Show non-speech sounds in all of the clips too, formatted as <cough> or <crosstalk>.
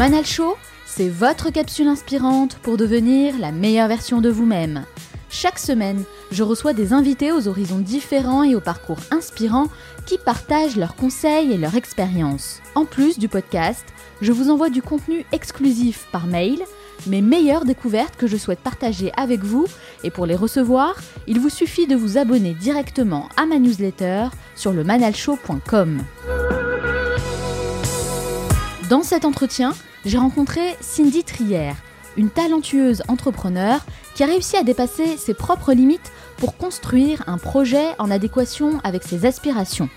Manal Show, c'est votre capsule inspirante pour devenir la meilleure version de vous-même. Chaque semaine, je reçois des invités aux horizons différents et aux parcours inspirants qui partagent leurs conseils et leurs expériences. En plus du podcast, je vous envoie du contenu exclusif par mail, mes meilleures découvertes que je souhaite partager avec vous et pour les recevoir, il vous suffit de vous abonner directement à ma newsletter sur le manalshow.com. Dans cet entretien, j'ai rencontré Cindy Trier, une talentueuse entrepreneur qui a réussi à dépasser ses propres limites pour construire un projet en adéquation avec ses aspirations.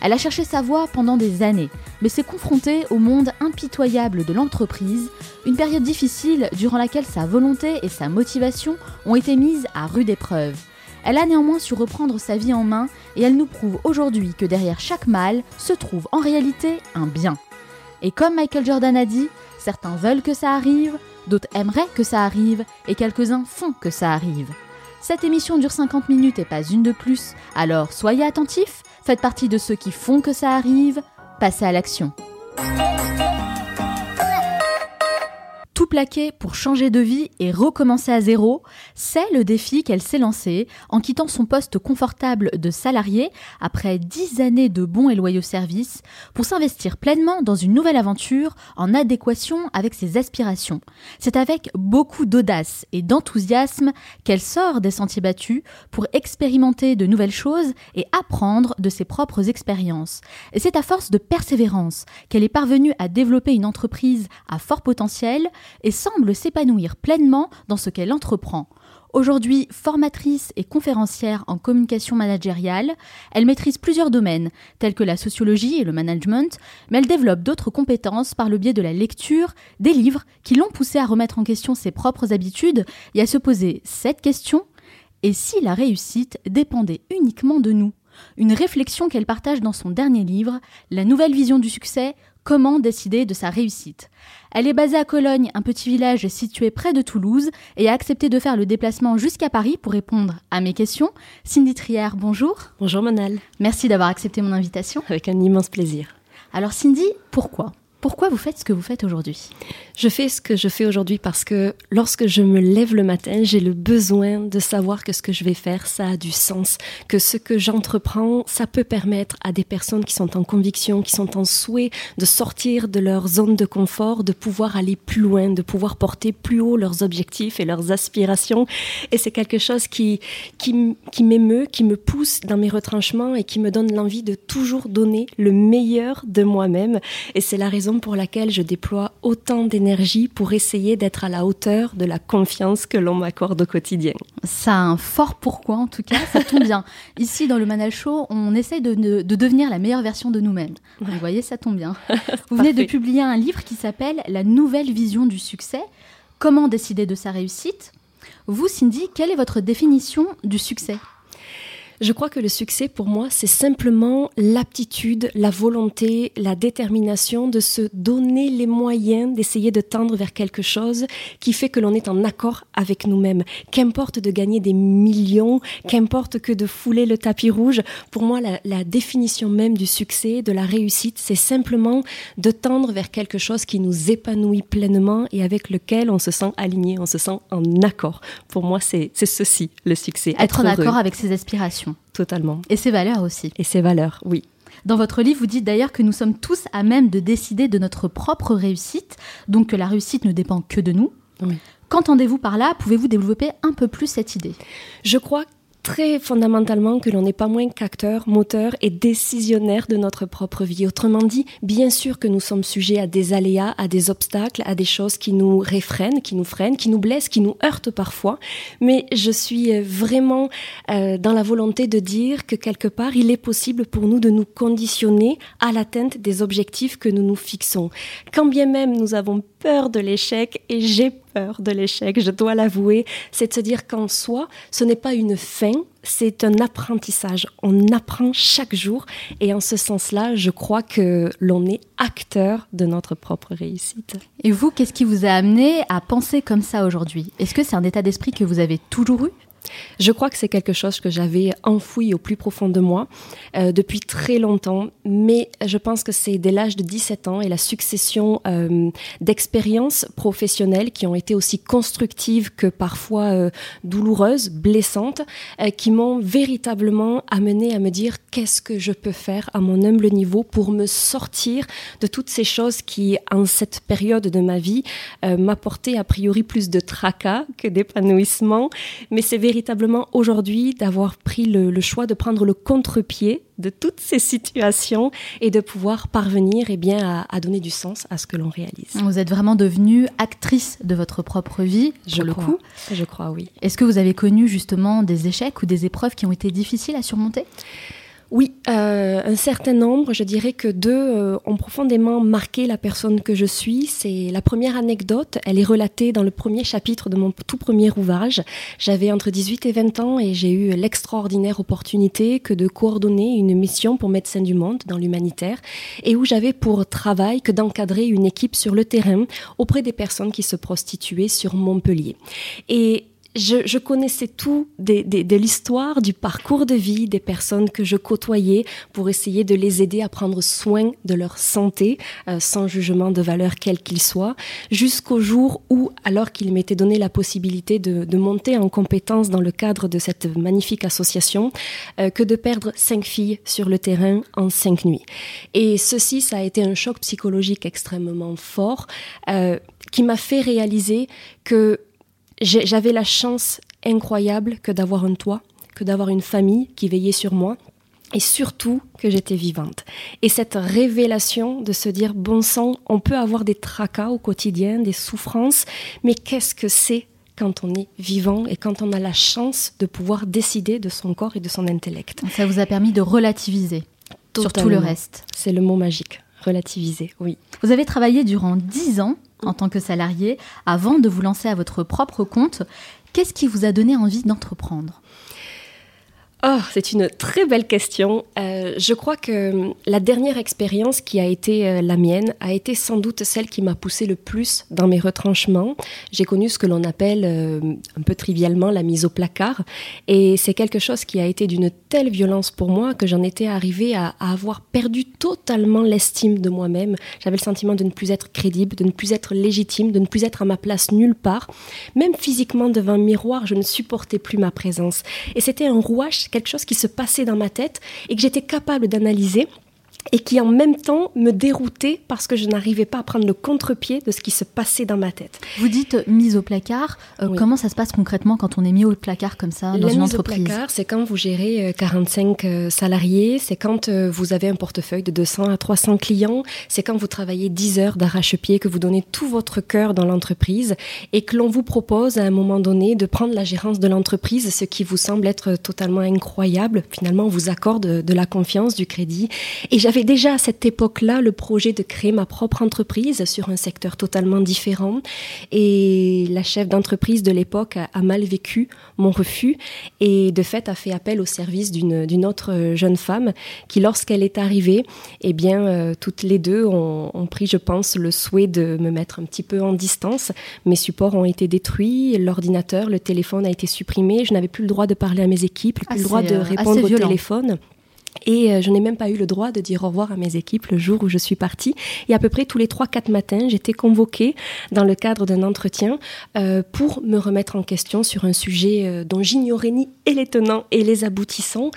Elle a cherché sa voie pendant des années, mais s'est confrontée au monde impitoyable de l'entreprise, une période difficile durant laquelle sa volonté et sa motivation ont été mises à rude épreuve. Elle a néanmoins su reprendre sa vie en main et elle nous prouve aujourd'hui que derrière chaque mal se trouve en réalité un bien. Et comme Michael Jordan a dit, certains veulent que ça arrive, d'autres aimeraient que ça arrive, et quelques-uns font que ça arrive. Cette émission dure 50 minutes et pas une de plus, alors soyez attentifs, faites partie de ceux qui font que ça arrive, passez à l'action tout plaquer pour changer de vie et recommencer à zéro, c'est le défi qu'elle s'est lancé en quittant son poste confortable de salarié après dix années de bons et loyaux services pour s'investir pleinement dans une nouvelle aventure en adéquation avec ses aspirations. C'est avec beaucoup d'audace et d'enthousiasme qu'elle sort des sentiers battus pour expérimenter de nouvelles choses et apprendre de ses propres expériences. Et c'est à force de persévérance qu'elle est parvenue à développer une entreprise à fort potentiel et semble s'épanouir pleinement dans ce qu'elle entreprend. Aujourd'hui formatrice et conférencière en communication managériale, elle maîtrise plusieurs domaines, tels que la sociologie et le management, mais elle développe d'autres compétences par le biais de la lecture, des livres qui l'ont poussée à remettre en question ses propres habitudes et à se poser cette question et si la réussite dépendait uniquement de nous? Une réflexion qu'elle partage dans son dernier livre, La nouvelle vision du succès, comment décider de sa réussite. Elle est basée à Cologne, un petit village situé près de Toulouse, et a accepté de faire le déplacement jusqu'à Paris pour répondre à mes questions. Cindy Trière, bonjour. Bonjour Manal. Merci d'avoir accepté mon invitation. Avec un immense plaisir. Alors Cindy, pourquoi? Pourquoi vous faites ce que vous faites aujourd'hui? Je fais ce que je fais aujourd'hui parce que lorsque je me lève le matin, j'ai le besoin de savoir que ce que je vais faire, ça a du sens, que ce que j'entreprends, ça peut permettre à des personnes qui sont en conviction, qui sont en souhait de sortir de leur zone de confort, de pouvoir aller plus loin, de pouvoir porter plus haut leurs objectifs et leurs aspirations. Et c'est quelque chose qui, qui, m'émeut, qui me pousse dans mes retranchements et qui me donne l'envie de toujours donner le meilleur de moi-même. Et c'est la raison pour laquelle je déploie autant d'énergie pour essayer d'être à la hauteur de la confiance que l'on m'accorde au quotidien. Ça a un fort pourquoi, en tout cas, ça tombe bien. <laughs> Ici, dans le Manal Show, on essaye de, de devenir la meilleure version de nous-mêmes. Vous voyez, ça tombe bien. <laughs> Vous venez de publier un livre qui s'appelle La nouvelle vision du succès. Comment décider de sa réussite? Vous, Cindy, quelle est votre définition du succès? Je crois que le succès pour moi, c'est simplement l'aptitude, la volonté, la détermination de se donner les moyens d'essayer de tendre vers quelque chose qui fait que l'on est en accord avec nous-mêmes. Qu'importe de gagner des millions, qu'importe que de fouler le tapis rouge, pour moi, la, la définition même du succès, de la réussite, c'est simplement de tendre vers quelque chose qui nous épanouit pleinement et avec lequel on se sent aligné, on se sent en accord. Pour moi, c'est ceci, le succès. Être, en accord avec ses aspirations. Totalement. Et ses valeurs aussi. Et ses valeurs, oui. Dans votre livre, vous dites d'ailleurs que nous sommes tous à même de décider de notre propre réussite, donc que la réussite ne dépend que de nous. Qu'entendez-vous par là? Pouvez-vous développer un peu plus cette idée? Je crois très fondamentalement que l'on n'est pas moins qu'acteur, moteur et décisionnaire de notre propre vie. Autrement dit, bien sûr que nous sommes sujets à des aléas, à des obstacles, à des choses qui nous réfrènent, qui nous freinent, qui nous blessent, qui nous heurtent parfois. Mais je suis vraiment euh, dans la volonté de dire que quelque part, il est possible pour nous de nous conditionner à l'atteinte des objectifs que nous nous fixons. Quand bien même nous avons peur de l'échec et j'ai peur de l'échec, je dois l'avouer, c'est de se dire qu'en soi, ce n'est pas une fin, c'est un apprentissage. On apprend chaque jour et en ce sens-là, je crois que l'on est acteur de notre propre réussite. Et vous, qu'est-ce qui vous a amené à penser comme ça aujourd'hui? Est-ce que c'est un état d'esprit que vous avez toujours eu? Je crois que c'est quelque chose que j'avais enfoui au plus profond de moi euh, depuis très longtemps, mais je pense que c'est dès l'âge de 17 ans et la succession euh, d'expériences professionnelles qui ont été aussi constructives que parfois euh, douloureuses, blessantes, qui m'ont véritablement amené à me dire qu'est-ce que je peux faire à mon humble niveau pour me sortir de toutes ces choses qui, en cette période de ma vie, m'apportaient a priori plus de tracas que d'épanouissement, mais c'est véritablement aujourd'hui d'avoir pris le, choix de prendre le contre-pied de toutes ces situations et de pouvoir parvenir et eh bien, à, donner du sens à ce que l'on réalise. Vous êtes vraiment devenue actrice de votre propre vie, je le crois. coup. Je crois, oui. Est-ce que vous avez connu justement des échecs ou des épreuves qui ont été difficiles à surmonter? Oui, euh, un certain nombre, je dirais que deux euh, ont profondément marqué la personne que je suis. C'est la première anecdote, elle est relatée dans le premier chapitre de mon tout premier ouvrage. J'avais entre 18 et 20 ans et j'ai eu l'extraordinaire opportunité que de coordonner une mission pour Médecins du Monde dans l'humanitaire et où j'avais pour travail que d'encadrer une équipe sur le terrain auprès des personnes qui se prostituaient sur Montpellier. Et je, connaissais tout de, l'histoire, du parcours de vie des personnes que je côtoyais pour essayer de les aider à prendre soin de leur santé, euh, sans jugement de valeur quel qu'il soit, jusqu'au jour où, alors qu'il m'était donné la possibilité de, monter en compétence dans le cadre de cette magnifique association, euh, que de perdre cinq filles sur le terrain en cinq nuits. Et ceci, ça a été un choc psychologique extrêmement fort. Euh, qui m'a fait réaliser que j'avais la chance incroyable que d'avoir un toit, que d'avoir une famille qui veillait sur moi et surtout que j'étais vivante. Et cette révélation de se dire, bon sang, on peut avoir des tracas au quotidien, des souffrances, mais qu'est-ce que c'est quand on est vivant et quand on a la chance de pouvoir décider de son corps et de son intellect? Ça vous a permis de relativiser sur tout le reste. C'est le mot magique, relativiser, oui. Vous avez travaillé durant dix ans en tant que salarié avant de vous lancer à votre propre compte. Qu'est-ce qui vous a donné envie d'entreprendre? Oh, c'est une très belle question. Euh, je crois que la dernière expérience qui a été euh, la mienne a été sans doute celle qui m'a poussé le plus dans mes retranchements. J'ai connu ce que l'on appelle euh, un peu trivialement la mise au placard. Et c'est quelque chose qui a été d'une telle violence pour moi que j'en étais arrivée à, à, avoir perdu totalement l'estime de moi-même. J'avais le sentiment de ne plus être crédible, de ne plus être légitime, de ne plus être à ma place nulle part. Même physiquement devant un miroir, je ne supportais plus ma présence. Et c'était un rouage quelque chose qui se passait dans ma tête et que j'étais capable d'analyser et qui en même temps me déroutait parce que je n'arrivais pas à prendre le contre-pied de ce qui se passait dans ma tête. Vous dites mise au placard. Euh, comment ça se passe concrètement quand on est mis au placard comme ça dans une entreprise au placard, c'est quand vous gérez 45 euh, euh, salariés, c'est quand vous avez un portefeuille de 200 à 300 clients, c'est quand vous travaillez 10 heures d'arrache-pied, que vous donnez tout votre cœur dans l'entreprise et que l'on vous propose à un moment donné de prendre la gérance de l'entreprise, ce qui vous semble être totalement incroyable. Finalement, on vous accorde de la confiance, du crédit. Et j'avais déjà à cette époque-là le projet de créer ma propre entreprise sur un secteur totalement différent. Et la chef d'entreprise de l'époque a, mal vécu mon refus et de fait a fait appel au service d'une autre jeune femme qui, lorsqu'elle est arrivée, eh bien, euh, toutes les deux ont, ont, pris, je pense, le souhait de me mettre un petit peu en distance. Mes supports ont été détruits, l'ordinateur, le téléphone a été supprimé, je n'avais plus le droit de parler à mes équipes, plus le droit de euh, répondre au téléphone. Et euh, je n'ai même pas eu le droit de dire au revoir à mes équipes le jour où je suis partie. Et à peu près tous les 3-4 matins, j'étais convoquée dans le cadre d'un entretien euh, pour me remettre en question sur un sujet euh, dont j'ignorais ni les tenants et les aboutissants.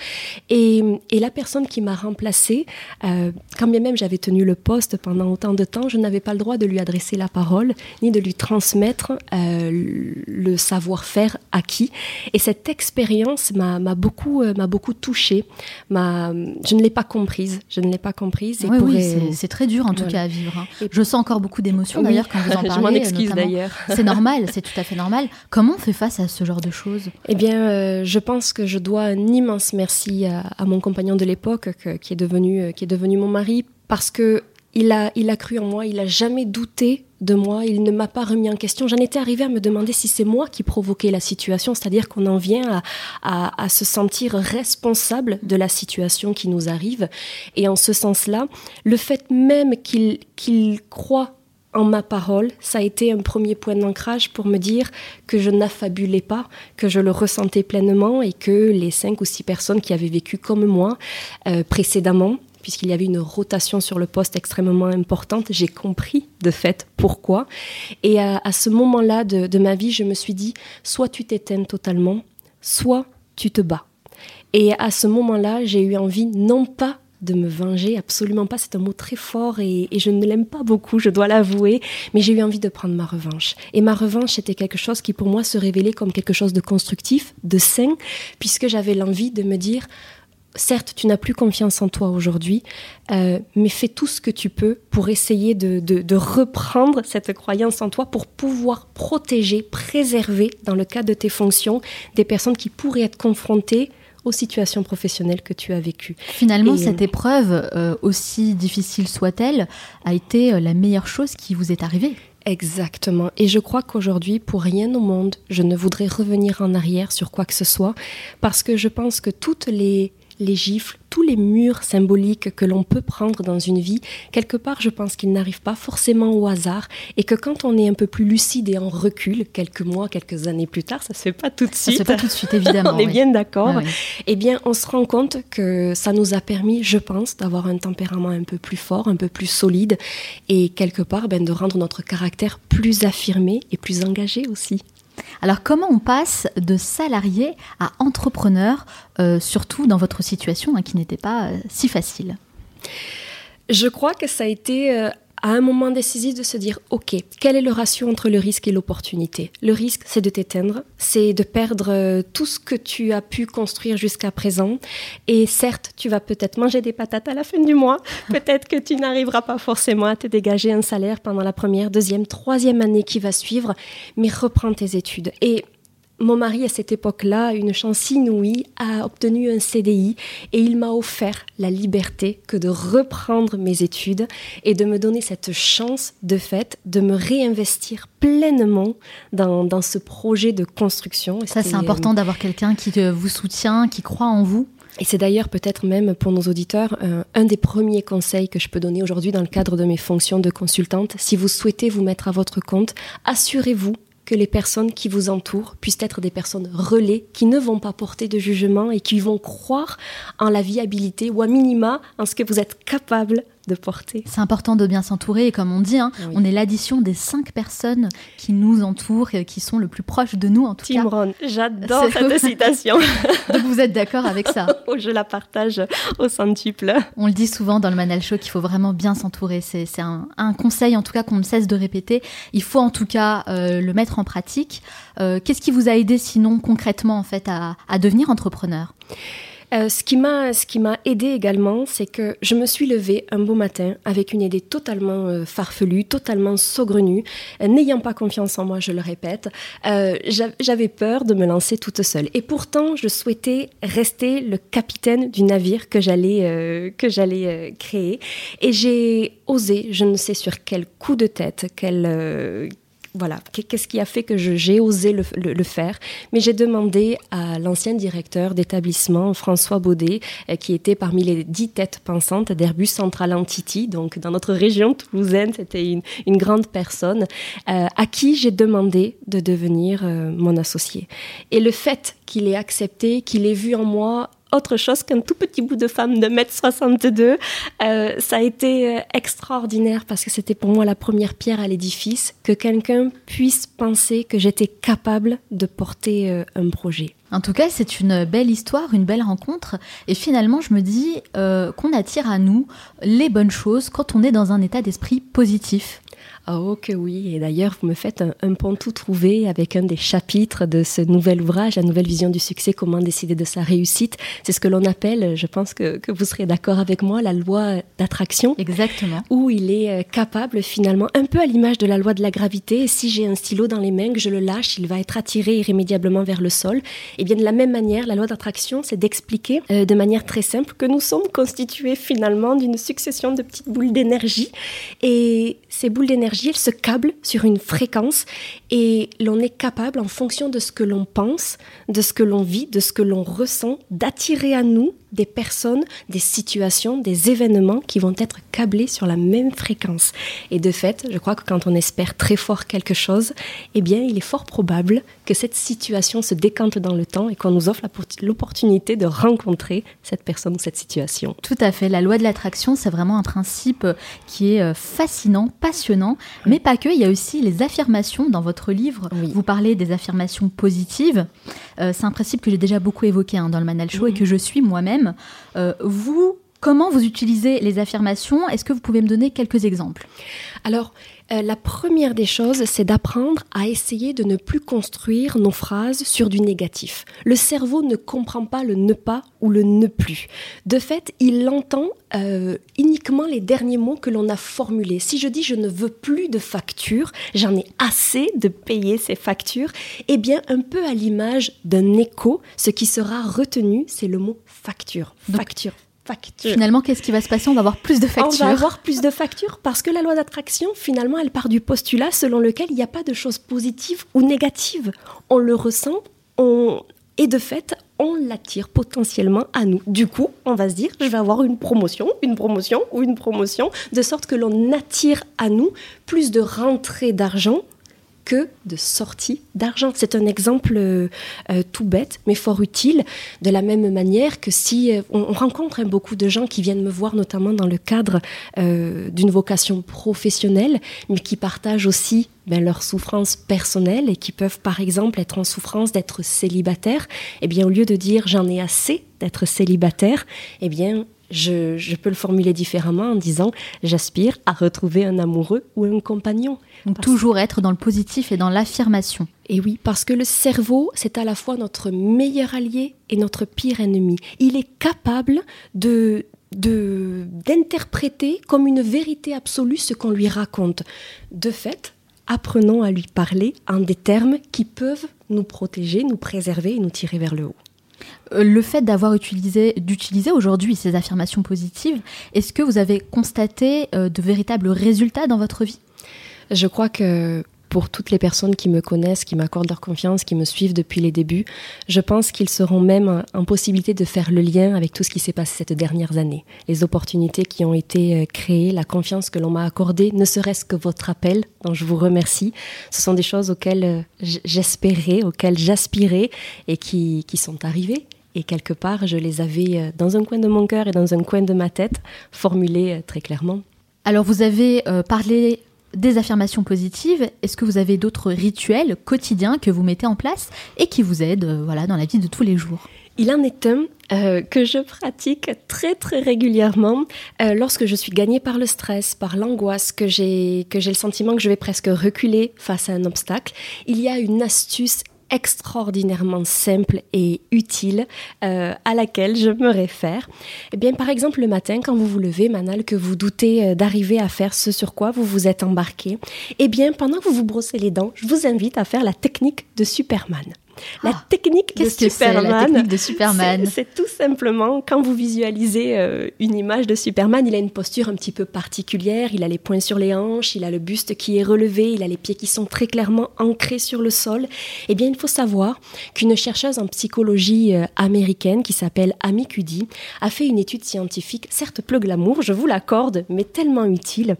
Et, et la personne qui m'a remplacée, quand bien même j'avais tenu le poste pendant autant de temps, je n'avais pas le droit de lui adresser la parole ni de lui transmettre le savoir-faire acquis. Et cette expérience m'a beaucoup, beaucoup touchée, m'a je ne l'ai pas comprise. Je ne l'ai pas comprise. Et oui, c'est très dur en tout cas à vivre. Hein. Je sens encore beaucoup d'émotions d'ailleurs quand vous <laughs> en parlez. je m'en excuse d'ailleurs. <laughs> c'est normal, c'est tout à fait normal. Comment on fait face à ce genre de choses? Eh bien, euh, je pense que je dois un immense merci à, mon compagnon de l'époque, qui est devenu, euh, qui est devenu mon mari, parce que il a, il a cru en moi, il a jamais douté de moi, il ne m'a pas remis en question. J'en étais arrivée à me demander si c'est moi qui provoquais la situation, c'est-à-dire qu'on en vient à, se sentir responsable de la situation qui nous arrive. Et en ce sens-là, le fait même qu'il qu'il croit en ma parole, ça a été un premier point d'ancrage pour me dire que je n'affabulais pas, que je le ressentais pleinement et que les cinq ou six personnes qui avaient vécu comme moi euh, précédemment puisqu'il y avait une rotation sur le poste extrêmement importante. J'ai compris de fait pourquoi. Et à, ce moment-là de, ma vie, je me suis dit, soit tu t'éteins totalement, soit tu te bats. Et à ce moment-là, j'ai eu envie non pas de me venger, absolument pas, c'est un mot très fort et, et je ne l'aime pas beaucoup, je dois l'avouer, mais j'ai eu envie de prendre ma revanche. Et ma revanche était quelque chose qui pour moi se révélait comme quelque chose de constructif, de sain, puisque j'avais l'envie de me dire, certes, tu n'as plus confiance en toi aujourd'hui, euh, mais fais tout ce que tu peux pour essayer de, reprendre cette croyance en toi pour pouvoir protéger, préserver, dans le cadre de tes fonctions, des personnes qui pourraient être confrontées aux situations professionnelles que tu as vécues. Finalement, cette épreuve, euh, aussi difficile soit-elle, a été euh, la meilleure chose qui vous est arrivée. Exactement. Et je crois qu'aujourd'hui, pour rien au monde, je ne voudrais revenir en arrière sur quoi que ce soit, parce que je pense que toutes les les gifles, tous les murs symboliques que l'on peut prendre dans une vie, quelque part, je pense qu'ils n'arrivent pas forcément au hasard et que quand on est un peu plus lucide et en recul, quelques mois, quelques années plus tard, ça se fait pas tout de suite. Ça se fait pas tout de suite, évidemment. <laughs> on est bien d'accord. Eh bien, on se rend compte que ça nous a permis, je pense, d'avoir un tempérament un peu plus fort, un peu plus solide et quelque part, ben, de rendre notre caractère plus affirmé et plus engagé aussi. Alors comment on passe de salarié à entrepreneur, euh, surtout dans votre situation hein, qui n'était pas euh, si facile? Je crois que ça a été euh, à un moment décisif de se dire, OK, quel est le ratio entre le risque et l'opportunité? Le risque, c'est de t'éteindre, c'est de perdre euh, tout ce que tu as pu construire jusqu'à présent. Et certes, tu vas peut-être manger des patates à la fin du mois, <laughs> peut-être que tu n'arriveras pas forcément à te dégager un salaire pendant la première, deuxième, troisième année qui va suivre, mais reprends tes études. Et mon mari, à cette époque-là, une chance inouïe, a obtenu un CDI et il m'a offert la liberté que de reprendre mes études et de me donner cette chance, de fait, de me réinvestir pleinement dans, ce projet de construction. Ça, c'est important d'avoir quelqu'un qui vous soutient, qui croit en vous. Et c'est d'ailleurs peut-être même pour nos auditeurs euh, un des premiers conseils que je peux donner aujourd'hui dans le cadre de mes fonctions de consultante. Si vous souhaitez vous mettre à votre compte, assurez-vous que les personnes qui vous entourent puissent être des personnes relais qui ne vont pas porter de jugement et qui vont croire en la viabilité ou à minima en ce que vous êtes capable de porter. C'est important de bien s'entourer et comme on dit, hein, on est l'addition des cinq personnes qui nous entourent, et qui sont le plus proches de nous en tout Tim cas. j'adore cette citation. <laughs> Donc vous êtes d'accord avec ça? <laughs> Oh, Je la partage au centuple. On le dit souvent dans le Manal Show qu'il faut vraiment bien s'entourer. C'est un, conseil en tout cas qu'on ne cesse de répéter. Il faut en tout cas euh, le mettre en pratique. Euh, qu'est-ce qui vous a aidé sinon concrètement en fait à, à devenir entrepreneur? Euh, ce qui m'a ce qui m'a aidé également, c'est que je me suis levée un beau matin avec une idée totalement euh, farfelue, totalement saugrenue, euh, n'ayant pas confiance en moi, je le répète. J'avais peur de me lancer toute seule, et pourtant je souhaitais rester le capitaine du navire que j'allais que j'allais créer, et j'ai osé, je ne sais sur quel coup de tête, quel voilà, qu'est-ce qui a fait que j'ai osé le, faire? Mais j'ai demandé à l'ancien directeur d'établissement, François Baudet, euh, qui était parmi les dix têtes pensantes d'Airbus Central Entity, donc dans notre région toulousaine, c'était une, grande personne, euh, à qui j'ai demandé de devenir euh, mon associé. Et le fait qu'il ait accepté, qu'il ait vu en moi autre chose qu'un tout petit bout de femme de 1m62. Euh, ça a été euh, extraordinaire parce que c'était pour moi la première pierre à l'édifice, que quelqu'un puisse penser que j'étais capable de porter euh, un projet. En tout cas, c'est une belle histoire, une belle rencontre. Et finalement, je me dis qu'on attire à nous les bonnes choses quand on est dans un état d'esprit positif. Oh que oui, et d'ailleurs vous me faites un, pont tout trouvé avec un des chapitres de ce nouvel ouvrage, la nouvelle vision du succès, comment décider de sa réussite. C'est ce que l'on appelle, je pense que, que vous serez d'accord avec moi, la loi d'attraction. Exactement. Où il est euh, capable finalement, un peu à l'image de la loi de la gravité, si j'ai un stylo dans les mains, que je le lâche, il va être attiré irrémédiablement vers le sol. Et eh bien de la même manière, la loi d'attraction, c'est d'expliquer euh, de manière très simple que nous sommes constitués finalement d'une succession de petites boules d'énergie. Et ces boules d'énergie elle se câble sur une fréquence et l'on est capable, en fonction de ce que l'on pense, de ce que l'on vit, de ce que l'on ressent, d'attirer à nous des personnes, des situations, des événements qui vont être câblés sur la même fréquence. Et de fait, je crois que quand on espère très fort quelque chose, eh bien, il est fort probable que cette situation se décante dans le temps et qu'on nous offre l'opportunité de rencontrer cette personne ou cette situation. Tout à fait. La loi de l'attraction, c'est vraiment un principe qui est euh, fascinant, passionnant, mais pas que. Il y a aussi les affirmations dans votre livre. Vous parlez des affirmations positives. Euh, c'est un principe que j'ai déjà beaucoup évoqué hein, dans le Manal Show et que je suis moi-même. Euh, vous, comment vous utilisez les affirmations? Est-ce que vous pouvez me donner quelques exemples? Alors, euh, la première des choses, c'est d'apprendre à essayer de ne plus construire nos phrases sur du négatif. Le cerveau ne comprend pas le ne pas ou le ne plus. De fait, il entend euh, uniquement les derniers mots que l'on a formulés. Si je dis je ne veux plus de factures, j'en ai assez de payer ces factures, eh bien, un peu à l'image d'un écho, ce qui sera retenu, c'est le mot facture. Facture. Finalement, qu'est-ce qui va se passer? On va avoir plus de factures. On va avoir plus de factures parce que la loi d'attraction, finalement, elle part du postulat selon lequel il n'y a pas de choses positives ou négatives. On le ressent, on... et de fait, on l'attire potentiellement à nous. Du coup, on va se dire, je vais avoir une promotion, une promotion ou une promotion, de sorte que l'on attire à nous plus de rentrées d'argent que de sortie d'argent. C'est un exemple euh, euh, tout bête, mais fort utile, de la même manière que si euh, on, rencontre hein, beaucoup de gens qui viennent me voir, notamment dans le cadre d'une vocation professionnelle, mais qui partagent aussi ben, leur souffrance personnelle et qui peuvent par exemple être en souffrance d'être célibataire, eh bien au lieu de dire j'en ai assez d'être célibataire, eh bien je, peux le formuler différemment en disant j'aspire à retrouver un amoureux ou un compagnon. toujours être dans le positif et dans l'affirmation. Et oui, parce que le cerveau, c'est à la fois notre meilleur allié et notre pire ennemi. Il est capable de d'interpréter comme une vérité absolue ce qu'on lui raconte. De fait, apprenons à lui parler en des termes qui peuvent nous protéger, nous préserver et nous tirer vers le haut. Euh, le fait d'avoir utilisé, d'utiliser aujourd'hui ces affirmations positives, est-ce que vous avez constaté euh, de véritables résultats dans votre vie? Je crois que pour toutes les personnes qui me connaissent, qui m'accordent leur confiance, qui me suivent depuis les débuts, je pense qu'ils seront même en possibilité de faire le lien avec tout ce qui s'est passé ces dernières années. Les opportunités qui ont été euh, créées, la confiance que l'on m'a accordée, ne serait-ce que votre appel, dont je vous remercie. Ce sont des choses auxquelles j'espérais, auxquelles j'aspirais et qui, qui sont arrivées et quelque part, je les avais euh, dans un coin de mon cœur et dans un coin de ma tête, formulées euh, très clairement. Alors, vous avez euh, parlé des affirmations positives. Est-ce que vous avez d'autres rituels quotidiens que vous mettez en place et qui vous aident voilà, dans la vie de tous les jours? Il en est un que je pratique très très régulièrement lorsque je suis gagnée par le stress, par l'angoisse, que j'ai que j'ai le sentiment que je vais presque reculer face à un obstacle. Il y a une astuce extraordinairement simple et utile euh, à laquelle je me réfère. Eh bien, par exemple, le matin, quand vous vous levez, Manal, que vous doutez euh, d'arriver à faire ce sur quoi vous vous êtes embarqué, eh bien, pendant que vous vous brossez les dents, je vous invite à faire la technique de Superman. La ah, technique de Superman. de Superman? C'est tout simplement quand vous visualisez euh, une image de Superman, il a une posture un petit peu particulière, il a les poings sur les hanches, il a le buste qui est relevé, il a les pieds qui sont très clairement ancrés sur le sol. Eh bien, il faut savoir qu'une chercheuse en psychologie euh, américaine qui s'appelle Amy Cuddy a fait une étude scientifique, certes peu glamour, je vous l'accorde, mais tellement utile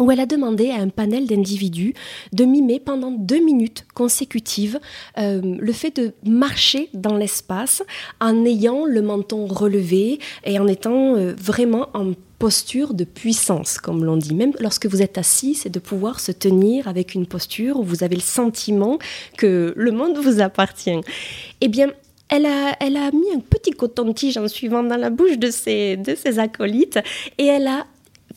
où elle a demandé à un panel d'individus de mimer pendant deux minutes consécutives euh, le fait de marcher dans l'espace en ayant le menton relevé et en étant euh, vraiment en posture de puissance, comme l'on dit. Même lorsque vous êtes assis, c'est de pouvoir se tenir avec une posture où vous avez le sentiment que le monde vous appartient. Eh bien, elle a, elle a mis un petit coton-tige en suivant dans la bouche de ses, de ses acolytes et elle a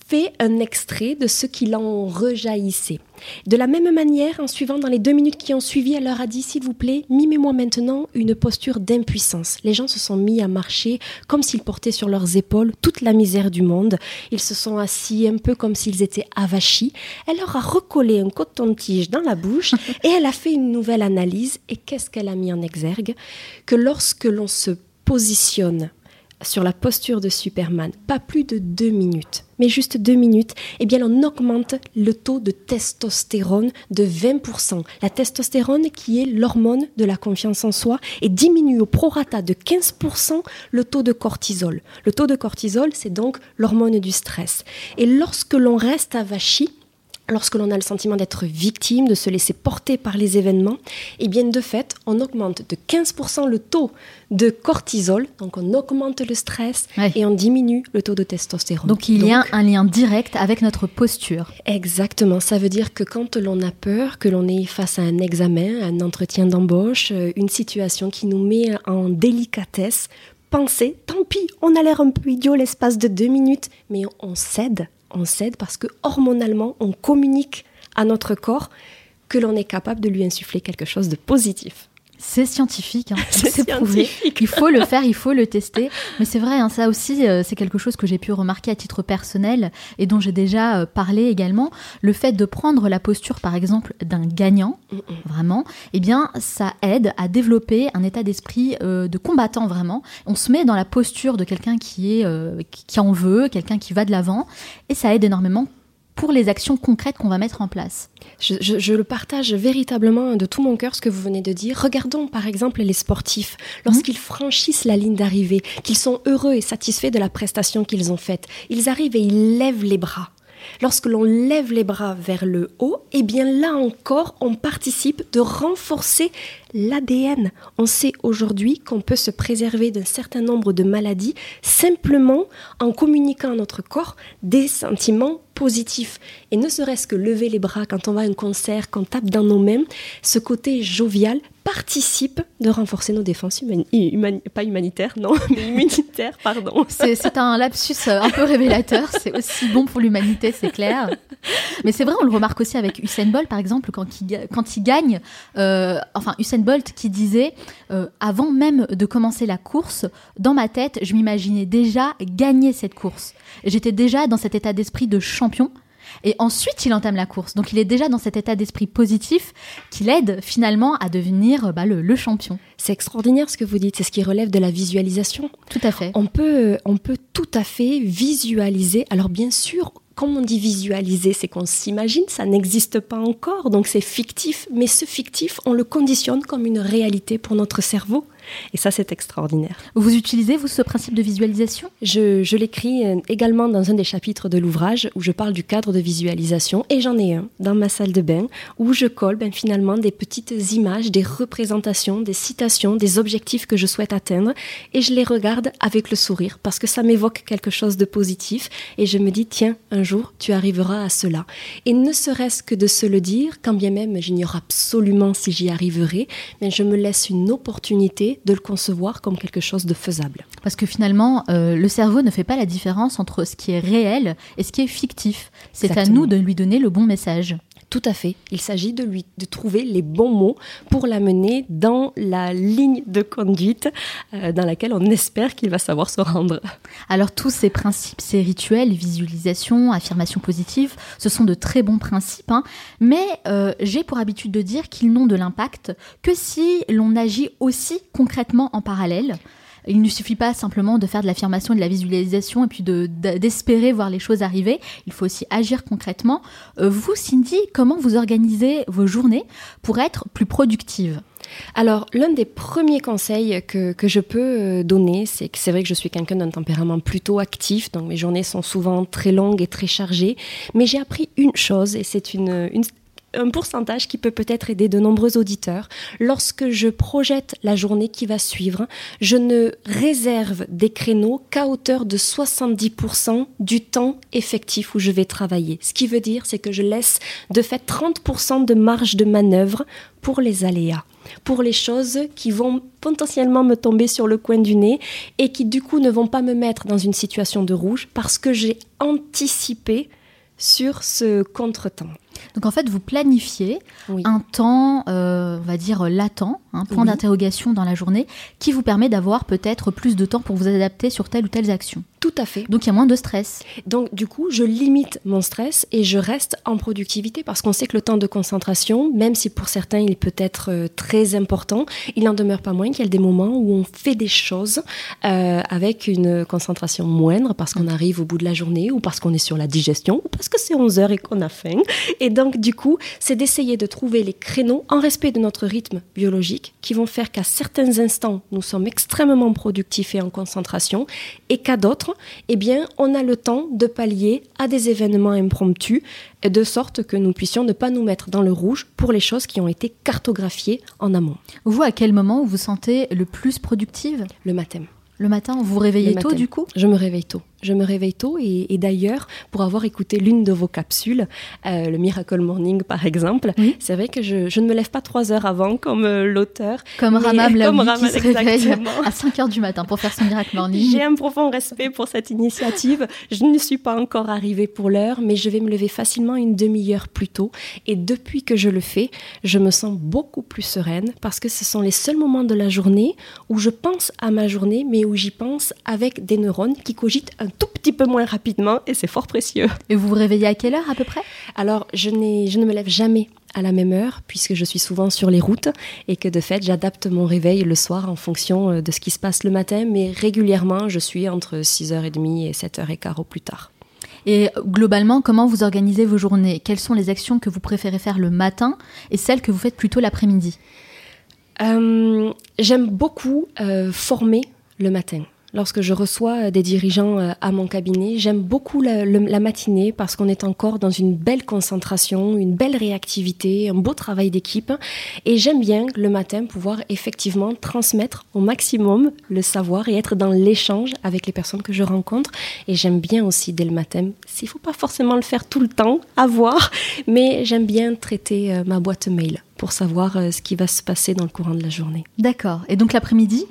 fait un extrait de ce qui l'en rejaillissait. De la même manière, en suivant dans les deux minutes qui ont suivi, elle leur a dit, s'il vous plaît, mimez-moi maintenant une posture d'impuissance. Les gens se sont mis à marcher comme s'ils portaient sur leurs épaules toute la misère du monde. Ils se sont assis un peu comme s'ils étaient avachis. Elle leur a recollé un coton-tige dans la bouche <laughs> et elle a fait une nouvelle analyse. Et qu'est-ce qu'elle a mis en exergue? Que lorsque l'on se positionne sur la posture de Superman, pas plus de deux minutes, mais juste deux minutes, eh bien on augmente le taux de testostérone de 20%. La testostérone qui est l'hormone de la confiance en soi et diminue au prorata de 15% le taux de cortisol. Le taux de cortisol, c'est donc l'hormone du stress. Et lorsque l'on reste avachi, lorsque l'on a le sentiment d'être victime, de se laisser porter par les événements, eh bien de fait, on augmente de 15% le taux de cortisol, donc on augmente le stress et on diminue le taux de testostérone. Donc il y a un lien direct avec notre posture. Exactement, ça veut dire que quand l'on a peur, que l'on est face à un examen, un entretien d'embauche, euh, une situation qui nous met en délicatesse, pensez, tant pis, on a l'air un peu idiot l'espace de deux minutes, mais on cède on cède parce que hormonalement, on communique à notre corps que l'on est capable de lui insuffler quelque chose de positif. C'est scientifique, hein. <laughs> c'est prouvé. Il faut le faire, il faut le <laughs> tester. Mais c'est vrai, hein, ça aussi, euh, c'est quelque chose que j'ai pu remarquer à titre personnel et dont j'ai déjà euh, parlé également. Le fait de prendre la posture, par exemple, d'un gagnant, vraiment, eh bien, ça aide à développer un état d'esprit euh, de combattant, vraiment. On se met dans la posture de quelqu'un qui est, qui en veut, quelqu'un qui va de l'avant, et ça aide énormément pour les actions concrètes qu'on va mettre en place. Je, le partage véritablement de tout mon cœur ce que vous venez de dire. Regardons par exemple les sportifs, lorsqu'ils franchissent la ligne d'arrivée, qu'ils sont heureux et satisfaits de la prestation qu'ils ont faite, ils arrivent et ils lèvent les bras. Lorsque l'on lève les bras vers le haut, eh bien là encore, on participe de renforcer l'ADN. On sait aujourd'hui qu'on peut se préserver d'un certain nombre de maladies simplement en communiquant à notre corps des sentiments positifs. Et ne serait-ce que lever les bras quand on va à un concert, quand on tape dans nos mains, ce côté jovial participe de renforcer nos défenses pas humanitaires, non, <laughs> mais immunitaires, pardon. C'est un lapsus euh, un peu révélateur, c'est aussi bon pour l'humanité, c'est clair. Mais c'est vrai, on le remarque aussi avec Usain Bolt, par exemple, quand il, quand il gagne, euh, enfin Usain Bolt qui disait, euh, avant même de commencer la course, dans ma tête, je m'imaginais déjà gagner cette course. J'étais déjà dans cet état d'esprit de champion. Et ensuite, il entame la course. Donc, il est déjà dans cet état d'esprit positif qui l'aide finalement à devenir bah, le, champion. C'est extraordinaire ce que vous dites. C'est ce qui relève de la visualisation. Tout à fait. On peut, on peut tout à fait visualiser. Alors, bien sûr, quand on dit visualiser, c'est qu'on s'imagine, ça n'existe pas encore, donc c'est fictif, mais ce fictif, on le conditionne comme une réalité pour notre cerveau. Et ça, c'est extraordinaire. Vous utilisez, vous, ce principe de visualisation? Je, l'écris euh, également dans un des chapitres de l'ouvrage où je parle du cadre de visualisation. Et j'en ai un dans ma salle de bain où je colle ben, finalement des petites images, des représentations, des citations, des objectifs que je souhaite atteindre. Et je les regarde avec le sourire parce que ça m'évoque quelque chose de positif. Et je me dis, tiens, un jour, tu arriveras à cela. Et ne serait-ce que de se le dire, quand bien même j'ignore absolument si j'y arriverai, mais je me laisse une opportunité de le concevoir comme quelque chose de faisable. Parce que finalement, euh, le cerveau ne fait pas la différence entre ce qui est réel et ce qui est fictif. C'est à nous de lui donner le bon message. Tout à fait. Il s'agit de lui de trouver les bons mots pour l'amener dans la ligne de conduite euh, dans laquelle on espère qu'il va savoir se rendre. Alors tous ces principes, ces rituels, visualisation, affirmation positive, ce sont de très bons principes, hein. mais euh, j'ai pour habitude de dire qu'ils n'ont de l'impact que si l'on agit aussi concrètement en parallèle. Il ne suffit pas simplement de faire de l'affirmation et de la visualisation et puis d'espérer voir les choses arriver. Il faut aussi agir concrètement. Euh, vous, Cindy, comment vous organisez vos journées pour être plus productive? Alors, l'un des premiers conseils que, que je peux euh, donner, c'est que c'est vrai que je suis quelqu'un d'un tempérament plutôt actif, donc mes journées sont souvent très longues et très chargées, mais j'ai appris une chose, et c'est une, un pourcentage qui peut peut-être aider de nombreux auditeurs. Lorsque je projette la journée qui va suivre, je ne réserve des créneaux qu'à hauteur de 70% du temps effectif où je vais travailler. Ce qui veut dire, c'est que je laisse de fait 30% de marge de manœuvre pour les aléas pour les choses qui vont potentiellement me tomber sur le coin du nez et qui du coup ne vont pas me mettre dans une situation de rouge parce que j'ai anticipé sur ce contretemps. Donc en fait, vous planifiez un temps, euh, on va dire, latent, un point d'interrogation dans la journée, qui vous permet d'avoir peut-être plus de temps pour vous adapter sur telle ou telle action. Tout à fait. Donc il y a moins de stress. Donc du coup, je limite mon stress et je reste en productivité parce qu'on sait que le temps de concentration, même si pour certains il peut être euh, très important, il n'en demeure pas moins qu'il y a des moments où on fait des choses euh, avec une concentration moindre parce qu'on arrive au bout de la journée ou parce qu'on est sur la digestion ou parce que c'est 11 heures et qu'on a faim. Et donc du coup, c'est d'essayer de trouver les créneaux en respect de notre rythme biologique qui vont faire qu'à certains instants, nous sommes extrêmement productifs et en concentration et qu'à d'autres, eh bien, on a le temps de pallier à des événements impromptus, de sorte que nous puissions ne pas nous mettre dans le rouge pour les choses qui ont été cartographiées en amont. Vous, à quel moment vous vous sentez le plus productive? Le matin. Le matin, vous vous réveillez tôt du coup? Je me réveille tôt. Je me réveille tôt et, d'ailleurs, pour avoir écouté l'une de vos capsules, euh, le Miracle Morning par exemple, c'est vrai que je, ne me lève pas trois heures avant comme euh, l'auteur. Comme Ramam qui se réveille à 5 heures du matin pour faire son Miracle <laughs> Morning. J'ai un profond respect pour cette initiative. Je ne suis pas encore arrivée pour l'heure, mais je vais me lever facilement une demi-heure plus tôt. Et depuis que je le fais, je me sens beaucoup plus sereine parce que ce sont les seuls moments de la journée où je pense à ma journée, mais où j'y pense avec des neurones qui cogitent un tout petit peu moins rapidement et c'est fort précieux. Et vous vous réveillez à quelle heure à peu près? Alors, je, je ne me lève jamais à la même heure puisque je suis souvent sur les routes et que de fait j'adapte mon réveil le soir en fonction euh, de ce qui se passe le matin mais régulièrement je suis entre 6h30 et 7h15 au plus tard. Et globalement, comment vous organisez vos journées? Quelles sont les actions que vous préférez faire le matin et celles que vous faites plutôt l'après-midi? Euh, J'aime beaucoup euh, former le matin lorsque je reçois euh, des dirigeants euh, à mon cabinet. J'aime beaucoup la, matinée parce qu'on est encore dans une belle concentration, une belle réactivité, un beau travail d'équipe. Et j'aime bien le matin pouvoir effectivement transmettre au maximum le savoir et être dans l'échange avec les personnes que je rencontre. Et j'aime bien aussi dès le matin, s'il ne faut pas forcément le faire tout le temps, à voir, mais j'aime bien traiter euh, ma boîte mail pour savoir euh, ce qui va se passer dans le courant de la journée. D'accord. Et donc l'après-midi?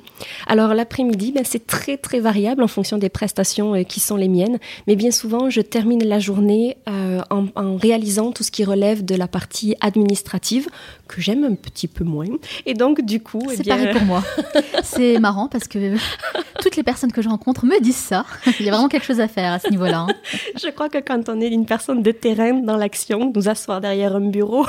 Alors l'après-midi, ben, c'est très très variable en fonction des prestations euh, qui sont les miennes. Mais bien souvent, je termine la journée euh, en, réalisant tout ce qui relève de la partie administrative que j'aime un petit peu moins. Et donc du coup, eh c'est pareil pour moi. <laughs> c'est marrant parce que toutes les personnes que je rencontre me disent ça. Il y a vraiment quelque chose à faire à ce niveau-là. Hein. Je crois que quand on est une personne de terrain dans l'action, nous asseoir derrière un bureau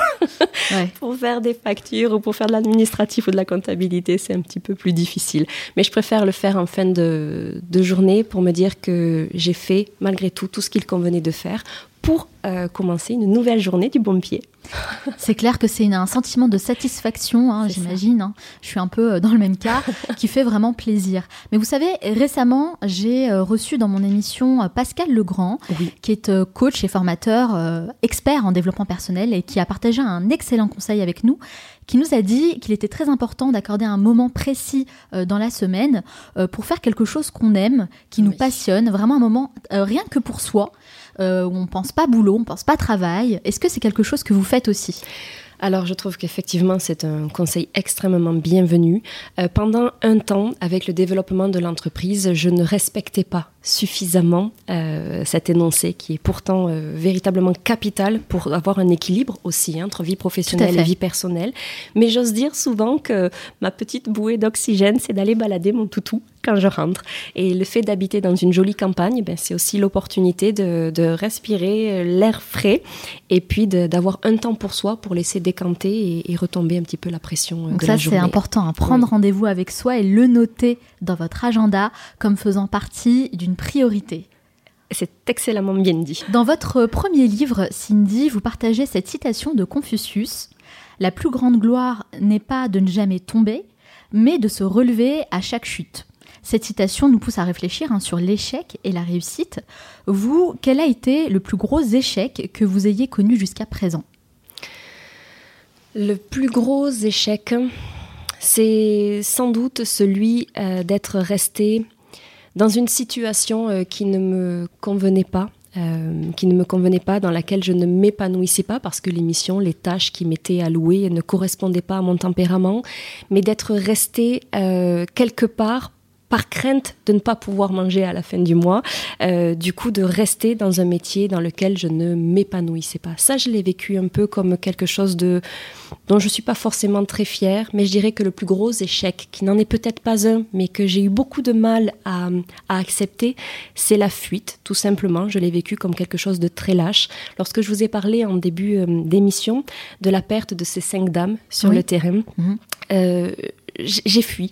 <laughs> pour faire des factures ou pour faire de l'administratif ou de la comptabilité, c'est un petit peu plus difficile. Mais je préfère le faire en fin de, de journée pour me dire que j'ai fait malgré tout tout ce qu'il convenait de faire pour euh, commencer une nouvelle journée du bon pied. <laughs> C'est clair que c'est un sentiment de satisfaction, hein, j'imagine. Hein. Je suis un peu euh, dans le même cas, <laughs> qui fait vraiment plaisir. Mais vous savez, récemment, j'ai euh, reçu dans mon émission Pascal Legrand, qui est coach et formateur expert en développement personnel et qui a partagé un excellent conseil avec nous, qui nous a dit qu'il était très important d'accorder un moment précis dans la semaine pour faire quelque chose qu'on aime, qui nous passionne, vraiment un moment rien que pour soi. Euh, on pense pas boulot, on pense pas travail. Est-ce que c'est quelque chose que vous faites aussi? Alors, je trouve qu'effectivement, c'est un conseil extrêmement bienvenu. Euh, pendant un temps, avec le développement de l'entreprise, je ne respectais pas suffisamment euh, cet énoncé qui est pourtant euh, véritablement capital pour avoir un équilibre aussi hein, entre vie professionnelle et vie personnelle. Mais j'ose dire souvent que ma petite bouée d'oxygène, c'est d'aller balader mon toutou quand je rentre. Et le fait d'habiter dans une jolie campagne, ben, c'est aussi l'opportunité de, de, respirer euh, l'air frais et puis d'avoir un temps pour soi pour laisser décanter et, et retomber un petit peu la pression Donc de ça, c'est important, à hein, prendre rendez-vous avec soi et le noter dans votre agenda comme faisant partie d'une priorité. C'est excellemment bien dit. Dans votre premier livre, Cindy, vous partagez cette citation de Confucius La plus grande gloire n'est pas de ne jamais tomber, mais de se relever à chaque chute. Cette citation nous pousse à réfléchir hein, sur l'échec et la réussite. Vous, quel a été le plus gros échec que vous ayez connu jusqu'à présent? Le plus gros échec, c'est sans doute celui euh, d'être resté dans une situation euh, qui ne me convenait pas. Euh, qui ne me convenait pas, dans laquelle je ne m'épanouissais pas parce que l'émission, les tâches qui m'étaient allouées ne correspondaient pas à mon tempérament, mais d'être resté quelque part par crainte de ne pas pouvoir manger à la fin du mois, euh, du coup de rester dans un métier dans lequel je ne m'épanouissais pas. Ça, je l'ai vécu un peu comme quelque chose de dont je suis pas forcément très fière, mais je dirais que le plus gros échec, qui n'en est peut-être pas un, mais que j'ai eu beaucoup de mal à, accepter, c'est la fuite, tout simplement. Je l'ai vécu comme quelque chose de très lâche. Lorsque je vous ai parlé en début euh, d'émission de la perte de ces cinq dames sur le terrain, mhm. euh, j'ai fui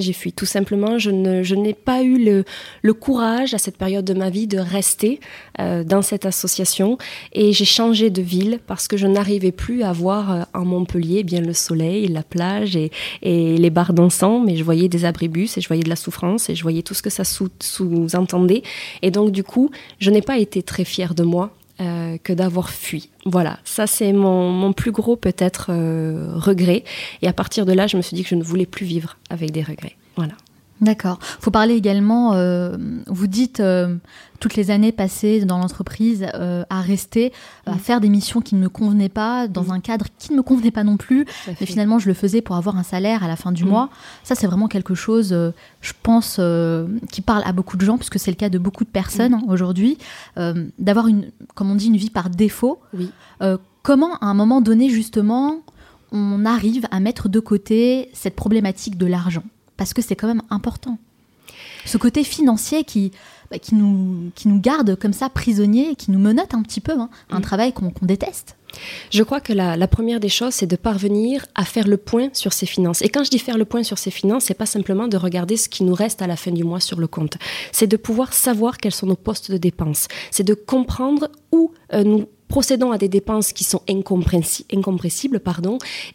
j'ai fui. Tout simplement, je, n'ai pas eu le, courage à cette période de ma vie de rester euh, dans cette association et j'ai changé de ville parce que je n'arrivais plus à voir euh, en Montpellier eh bien le soleil, la plage et, les bars dansants, mais je voyais des abribus et je voyais de la souffrance et je voyais tout ce que ça sous-entendait. et donc, du coup, je n'ai pas été très fière de moi euh, que d'avoir fui. Voilà, ça c'est mon, plus gros peut-être euh, regret. Et à partir de là, je me suis dit que je ne voulais plus vivre avec des regrets. Voilà. D'accord. Faut parler également. Euh, vous dites euh, toutes les années passées dans l'entreprise euh, à rester, à mm. faire des missions qui ne me convenaient pas, dans mm. un cadre qui ne me convenait pas non plus. Mais finalement, je le faisais pour avoir un salaire à la fin du mm. mois. Ça, c'est vraiment quelque chose, je pense, qui parle à beaucoup de gens, puisque c'est le cas de beaucoup de personnes hein, aujourd'hui, d'avoir une, comme on dit, une vie par défaut. Oui. comment, à un moment donné, justement, on arrive à mettre de côté cette problématique de l'argent? Parce que c'est quand même important. Ce côté financier qui, bah, qui, nous, qui nous garde comme ça prisonniers, qui nous menote un petit peu, hein. un mm. travail qu'on déteste. Je crois que la, première des choses, c'est de parvenir à faire le point sur ses finances. Et quand je dis faire le point sur ses finances, c'est pas simplement de regarder ce qui nous reste à la fin du mois sur le compte. C'est de pouvoir savoir quels sont nos postes de dépenses. C'est de comprendre où euh, nous procédons à des dépenses qui sont incompressibles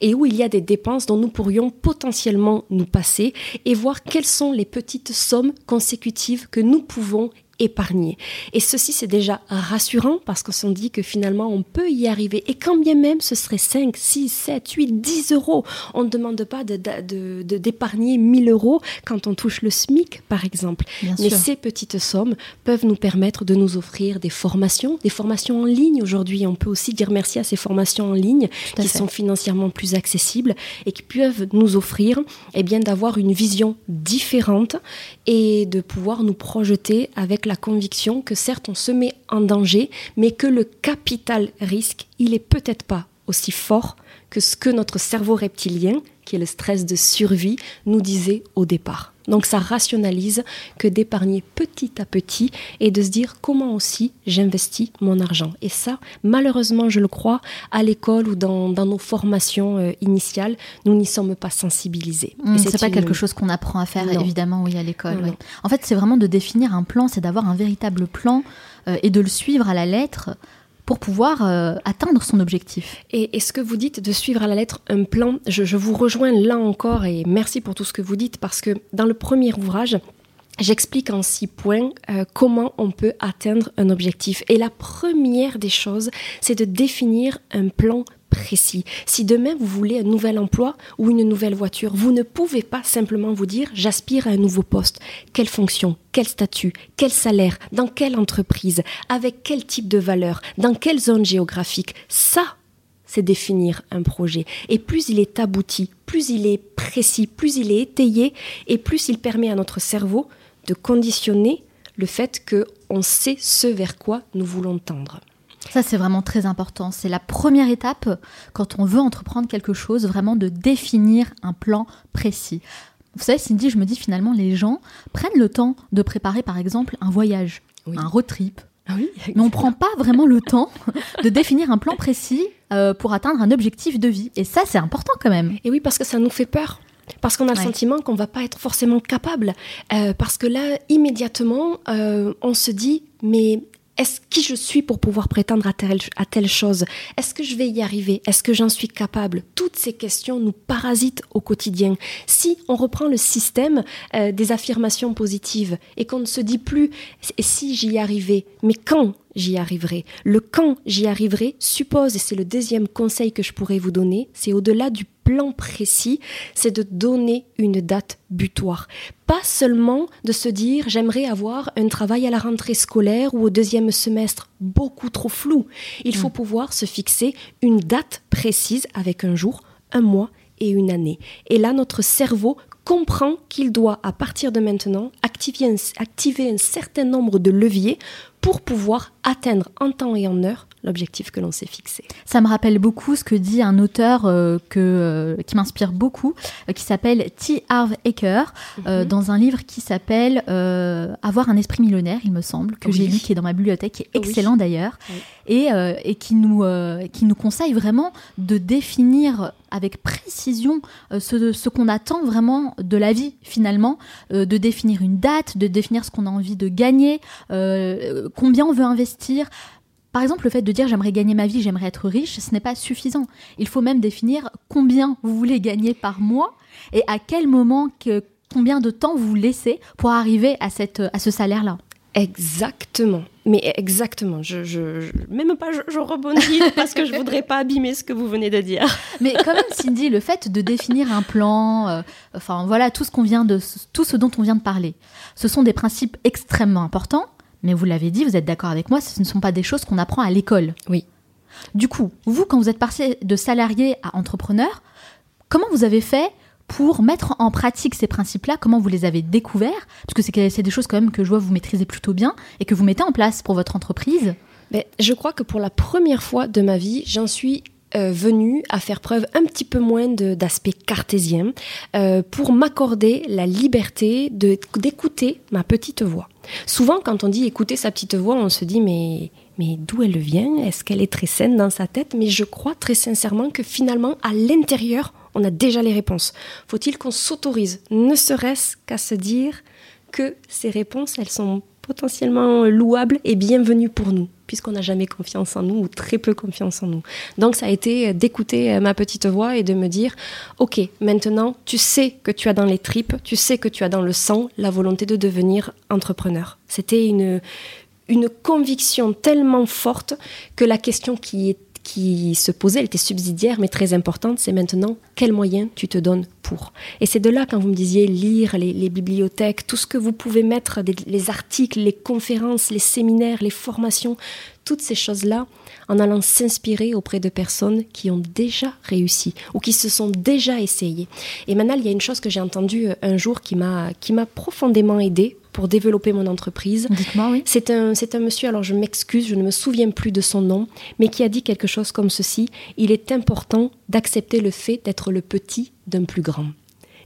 et où il y a des dépenses dont nous pourrions potentiellement nous passer et voir quelles sont les petites sommes consécutives que nous pouvons épargner. Et ceci, c'est déjà rassurant parce qu'on se dit que finalement, on peut y arriver. Et quand bien même ce serait 5, 6, 7, 8, 10 euros, on ne demande pas d'épargner de, d'épargner 1000 euros quand on touche le SMIC, par exemple. Mais ces petites sommes peuvent nous permettre de nous offrir des formations, des formations en ligne aujourd'hui. On peut aussi dire merci à ces formations en ligne qui sont financièrement plus accessibles et qui peuvent nous offrir eh bien, d'avoir une vision différente et de pouvoir nous projeter avec la conviction que certes on se met en danger, mais que le capital risque, il est peut-être pas aussi fort que ce que notre cerveau reptilien, qui est le stress de survie, nous disait au départ. Donc ça rationalise que d'épargner petit à petit et de se dire comment aussi j'investis mon argent. Et ça, malheureusement, je le crois, à l'école ou dans, nos formations euh, initiales, nous n'y sommes pas sensibilisés. Mmh, c'est pas quelque chose qu'on apprend à faire, évidemment, oui, à l'école. En fait, c'est vraiment de définir un plan, c'est d'avoir un véritable plan euh, et de le suivre à la lettre pour pouvoir euh, atteindre son objectif. Et, ce que vous dites de suivre à la lettre un plan, je, vous rejoins là encore et merci pour tout ce que vous dites parce que dans le premier ouvrage, J'explique en six points euh, comment on peut atteindre un objectif. Et la première des choses, c'est de définir un plan précis. Si demain vous voulez un nouvel emploi ou une nouvelle voiture, vous ne pouvez pas simplement vous dire j'aspire à un nouveau poste. Quelle fonction, quel statut, quel salaire, dans quelle entreprise, avec quel type de valeur, dans quelle zone géographique. Ça, c'est définir un projet. Et plus il est abouti, plus il est précis, plus il est étayé, et plus il permet à notre cerveau de conditionner le fait qu'on sait ce vers quoi nous voulons tendre. Ça, c'est vraiment très important. C'est la première étape quand on veut entreprendre quelque chose, vraiment de définir un plan précis. Vous savez, Cindy, je me dis finalement, les gens prennent le temps de préparer, par exemple, un voyage, un road trip. Ah oui, <laughs> mais on ne prend pas vraiment le temps de définir un plan précis euh, pour atteindre un objectif de vie. Et ça, c'est important quand même. Et oui, parce que ça nous fait peur. Parce qu'on a le sentiment qu'on va pas être forcément capable. Euh, parce que là, immédiatement, euh, on se dit, mais est-ce qui je suis pour pouvoir prétendre à telle, chose? Est-ce que je vais y arriver? Est-ce que j'en suis capable? Toutes ces questions nous parasitent au quotidien. Si on reprend le système euh, des affirmations positives et qu'on ne se dit plus si j'y arrivais, mais quand j'y arriverai? Le quand j'y arriverai suppose, et c'est le deuxième conseil que je pourrais vous donner, c'est au-delà du plan précis, c'est de donner une date butoir. Pas seulement de se dire j'aimerais avoir un travail à la rentrée scolaire ou au deuxième semestre, beaucoup trop flou. Il faut mm. pouvoir se fixer une date précise avec un jour, un mois et une année. Et là, notre cerveau comprend qu'il doit, à partir de maintenant, activer un, activer un certain nombre de leviers pour pouvoir atteindre en temps et en heure l'objectif que l'on s'est fixé. Ça me rappelle beaucoup ce que dit un auteur euh, que, euh, qui m'inspire beaucoup, euh, qui s'appelle T. Harv Eker, mhm. dans un livre qui s'appelle Avoir un esprit millionnaire, il me semble, que j'ai lu, qui est dans ma bibliothèque, qui est excellent d'ailleurs, et, et qui, nous, qui nous conseille vraiment de définir avec précision ce, ce qu'on attend vraiment de la vie finalement, de définir une date, de définir ce qu'on a envie de gagner, combien on veut investir. Par exemple, le fait de dire j'aimerais gagner ma vie, j'aimerais être riche, ce n'est pas suffisant. Il faut même définir combien vous voulez gagner par mois et à quel moment, combien de temps vous laissez pour arriver à, cette, à ce salaire-là. Exactement. Mais exactement. Je, même pas, je, rebondis <laughs> parce que je voudrais pas abîmer ce que vous venez de dire. Mais quand même, Cindy, le fait de définir un plan, euh, enfin voilà, tout ce qu'on vient de, tout ce dont on vient de parler, ce sont des principes extrêmement importants mais vous l'avez dit, vous êtes d'accord avec moi, ce ne sont pas des choses qu'on apprend à l'école. Oui. Du coup, vous, quand vous êtes passé de salarié à entrepreneur, comment vous avez fait pour mettre en pratique ces principes-là? Comment vous les avez découverts? Parce que c'est des choses quand même que je vois vous maîtrisez plutôt bien et que vous mettez en place pour votre entreprise. Mais je crois que pour la première fois de ma vie, j'en suis euh, venue à faire preuve un petit peu moins d'aspect cartésien euh, pour m'accorder la liberté d'écouter ma petite voix. Souvent, quand on dit écouter sa petite voix, on se dit mais mais d'où elle vient? Est-ce qu'elle est très saine dans sa tête? Mais je crois très sincèrement que finalement, à l'intérieur, on a déjà les réponses. Faut-il qu'on s'autorise, ne serait-ce qu'à se dire que ces réponses, elles sont potentiellement louables et bienvenues pour nous, puisqu'on n'a jamais confiance en nous ou très peu confiance en nous. Donc ça a été d'écouter ma petite voix et de me dire, ok, maintenant tu sais que tu as dans les tripes, tu sais que tu as dans le sang la volonté de devenir entrepreneur. C'était une, une conviction tellement forte que la question qui est qui se posait, elle était subsidiaire mais très importante, c'est maintenant quels moyens tu te donnes pour? Et c'est de là, quand vous me disiez lire les, bibliothèques, tout ce que vous pouvez mettre, les articles, les conférences, les séminaires, les formations, toutes ces choses-là, en allant s'inspirer auprès de personnes qui ont déjà réussi ou qui se sont déjà essayées. Et maintenant, il y a une chose que j'ai entendue euh, un jour qui m'a profondément aidée pour développer mon entreprise. Dites-moi, oui. C'est un, c'est un monsieur, alors je m'excuse, je ne me souviens plus de son nom, mais qui a dit quelque chose comme ceci Il est important d'accepter le fait d'être le petit d'un plus grand.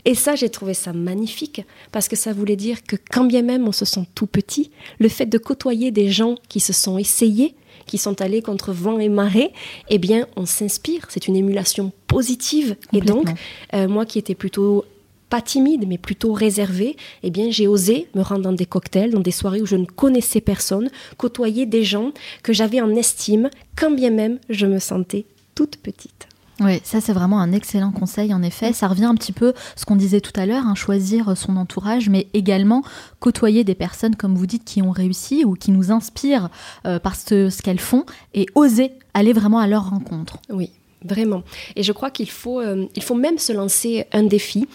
Et ça, j'ai trouvé ça magnifique, parce que ça voulait dire que quand bien même on se sent tout petit, le fait de côtoyer des gens qui se sont essayés, qui sont allés contre vent et marée, eh bien, on s'inspire. C'est une émulation positive. Et donc, euh, moi qui étais plutôt pas timide, mais plutôt réservée, eh bien, j'ai osé me rendre dans des cocktails, dans des soirées où je ne connaissais personne, côtoyer des gens que j'avais en estime, quand bien même je me sentais toute petite. Oui, ça c'est vraiment un excellent conseil en effet. Ça revient un petit peu ce qu'on disait tout à l'heure, hein, choisir son entourage, mais également côtoyer des personnes, comme vous dites, qui ont réussi ou qui nous inspirent euh, par ce, ce qu'elles font et oser aller vraiment à leur rencontre. Oui, vraiment. Et je crois qu'il faut, euh, il faut même se lancer un défi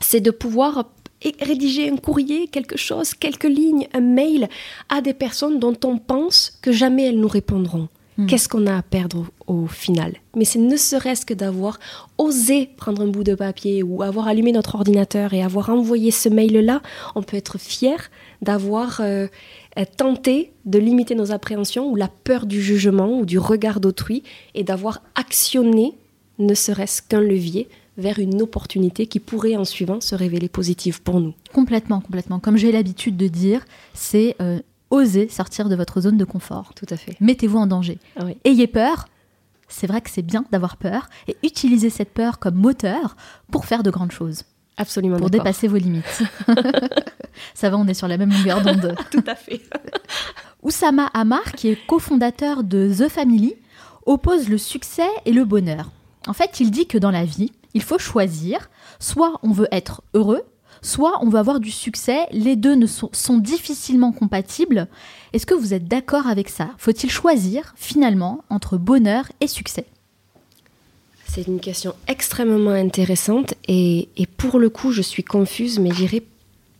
c'est de pouvoir rédiger un courrier, quelque chose, quelques lignes, un mail à des personnes dont on pense que jamais elles nous répondront. Hmm. Qu'est-ce qu'on a à perdre au, final? Mais c'est ne serait-ce que d'avoir osé prendre un bout de papier ou avoir allumé notre ordinateur et avoir envoyé ce mail-là, on peut être fier d'avoir euh, tenté de limiter nos appréhensions ou la peur du jugement ou du regard d'autrui et d'avoir actionné ne serait-ce qu'un levier vers une opportunité qui pourrait en suivant se révéler positive pour nous. Complètement, complètement. Comme j'ai l'habitude de dire, c'est euh, oser sortir de votre zone de confort. Tout à fait. Mettez-vous en danger. Ah Ayez peur. C'est vrai que c'est bien d'avoir peur et utilisez cette peur comme moteur pour faire de grandes choses. Absolument. Pour dépasser vos limites. <laughs> <laughs> Ça va, on est sur la même longueur d'onde. <laughs> Tout à fait. Oussama Amar, qui est cofondateur de The Family, oppose le succès et le bonheur. En fait, il dit que dans la vie, il faut choisir. Soit on veut être heureux, soit on veut avoir du succès. Les deux ne sont, difficilement compatibles. Est-ce que vous êtes d'accord avec ça? Faut-il choisir finalement entre bonheur et succès? C'est une question extrêmement intéressante et, et, pour le coup, je suis confuse, mais j'irai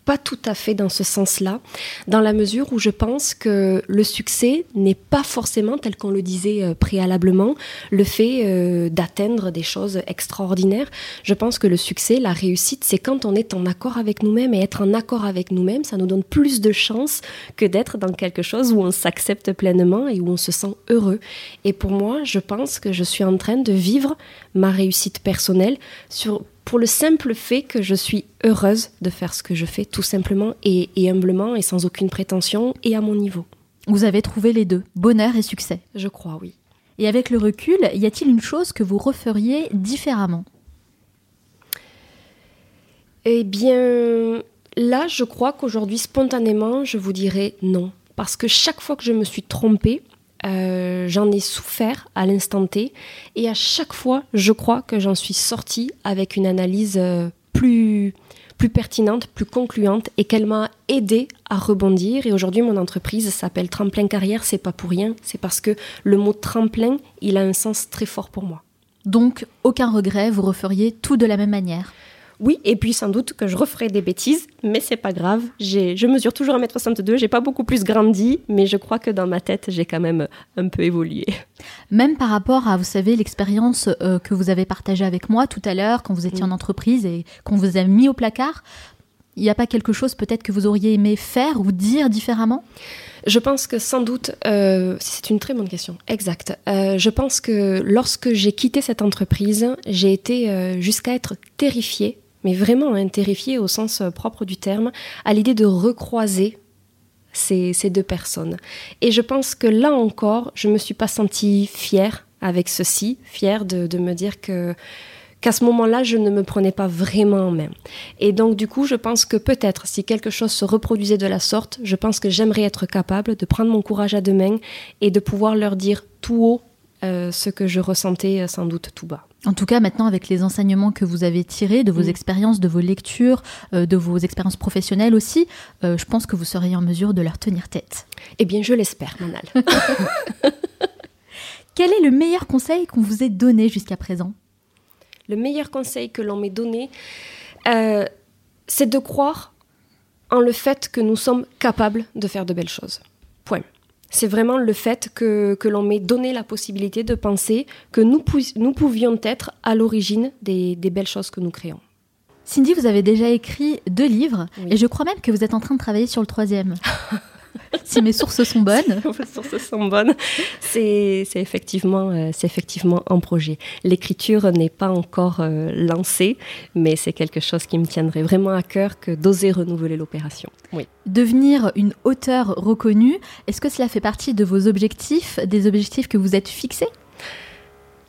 pas tout à fait dans ce sens-là, dans la mesure où je pense que le succès n'est pas forcément, tel qu'on le disait euh, préalablement, le fait euh, d'atteindre des choses extraordinaires. Je pense que le succès, la réussite, c'est quand on est en accord avec nous-mêmes et être en accord avec nous-mêmes, ça nous donne plus de chances que d'être dans quelque chose où on s'accepte pleinement et où on se sent heureux. Et pour moi, je pense que je suis en train de vivre ma réussite personnelle sur pour le simple fait que je suis heureuse de faire ce que je fais, tout simplement et, humblement et sans aucune prétention et à mon niveau. Vous avez trouvé les deux, bonheur et succès Je crois, oui. Et avec le recul, y a-t-il une chose que vous referiez différemment? Eh bien, là, je crois qu'aujourd'hui, spontanément, je vous dirais non. Parce que chaque fois que je me suis trompée, euh, j'en ai souffert à l'instant T et à chaque fois, je crois que j'en suis sortie avec une analyse euh, plus, plus pertinente, plus concluante et qu'elle m'a aidé à rebondir. Et aujourd'hui, mon entreprise s'appelle Tremplin Carrière. C'est pas pour rien, c'est parce que le mot tremplin, il a un sens très fort pour moi. Donc, aucun regret, vous referiez tout de la même manière oui, et puis sans doute que je referai des bêtises, mais c'est pas grave. Je mesure toujours 1m62, j'ai pas beaucoup plus grandi, mais je crois que dans ma tête, j'ai quand même un peu évolué. Même par rapport à, vous savez, l'expérience euh, que vous avez partagée avec moi tout à l'heure, quand vous étiez en entreprise et qu'on vous a mis au placard, il n'y a pas quelque chose peut-être que vous auriez aimé faire ou dire différemment? Je pense que sans doute, euh, c'est une très bonne question, exact. Euh, je pense que lorsque j'ai quitté cette entreprise, j'ai été jusqu'à être terrifiée mais vraiment hein, terrifiée au sens euh, propre du terme, à l'idée de recroiser ces, deux personnes. Et je pense que là encore, je ne me suis pas sentie fière avec ceci, fière de, me dire que qu'à ce moment-là, je ne me prenais pas vraiment en main. Et donc, du coup, je pense que peut-être, si quelque chose se reproduisait de la sorte, je pense que j'aimerais être capable de prendre mon courage à deux mains et de pouvoir leur dire tout haut euh, ce que je ressentais euh, sans doute tout bas. En tout cas, maintenant, avec les enseignements que vous avez tirés de vos mm. expériences, de vos lectures, euh, de vos expériences professionnelles aussi, je pense que vous seriez en mesure de leur tenir tête. Eh bien, je l'espère, Manal. <laughs> <laughs> Quel est le meilleur conseil qu'on vous ait donné jusqu'à présent? Le meilleur conseil que l'on m'ait donné, c'est de croire en le fait que nous sommes capables de faire de belles choses. Point. C'est vraiment le fait que, l'on m'ait donné la possibilité de penser que nous, nous pouvions être à l'origine des, belles choses que nous créons. Cindy, vous avez déjà écrit deux livres et je crois même que vous êtes en train de travailler sur le troisième. <laughs> <laughs> si mes sources sont bonnes. mes sources sont bonnes. C'est effectivement, euh, c'est effectivement un projet. L'écriture n'est pas encore euh, lancée, mais c'est quelque chose qui me tiendrait vraiment à cœur que d'oser renouveler l'opération. Oui. Devenir une auteure reconnue, est-ce que cela fait partie de vos objectifs, des objectifs que vous êtes fixés?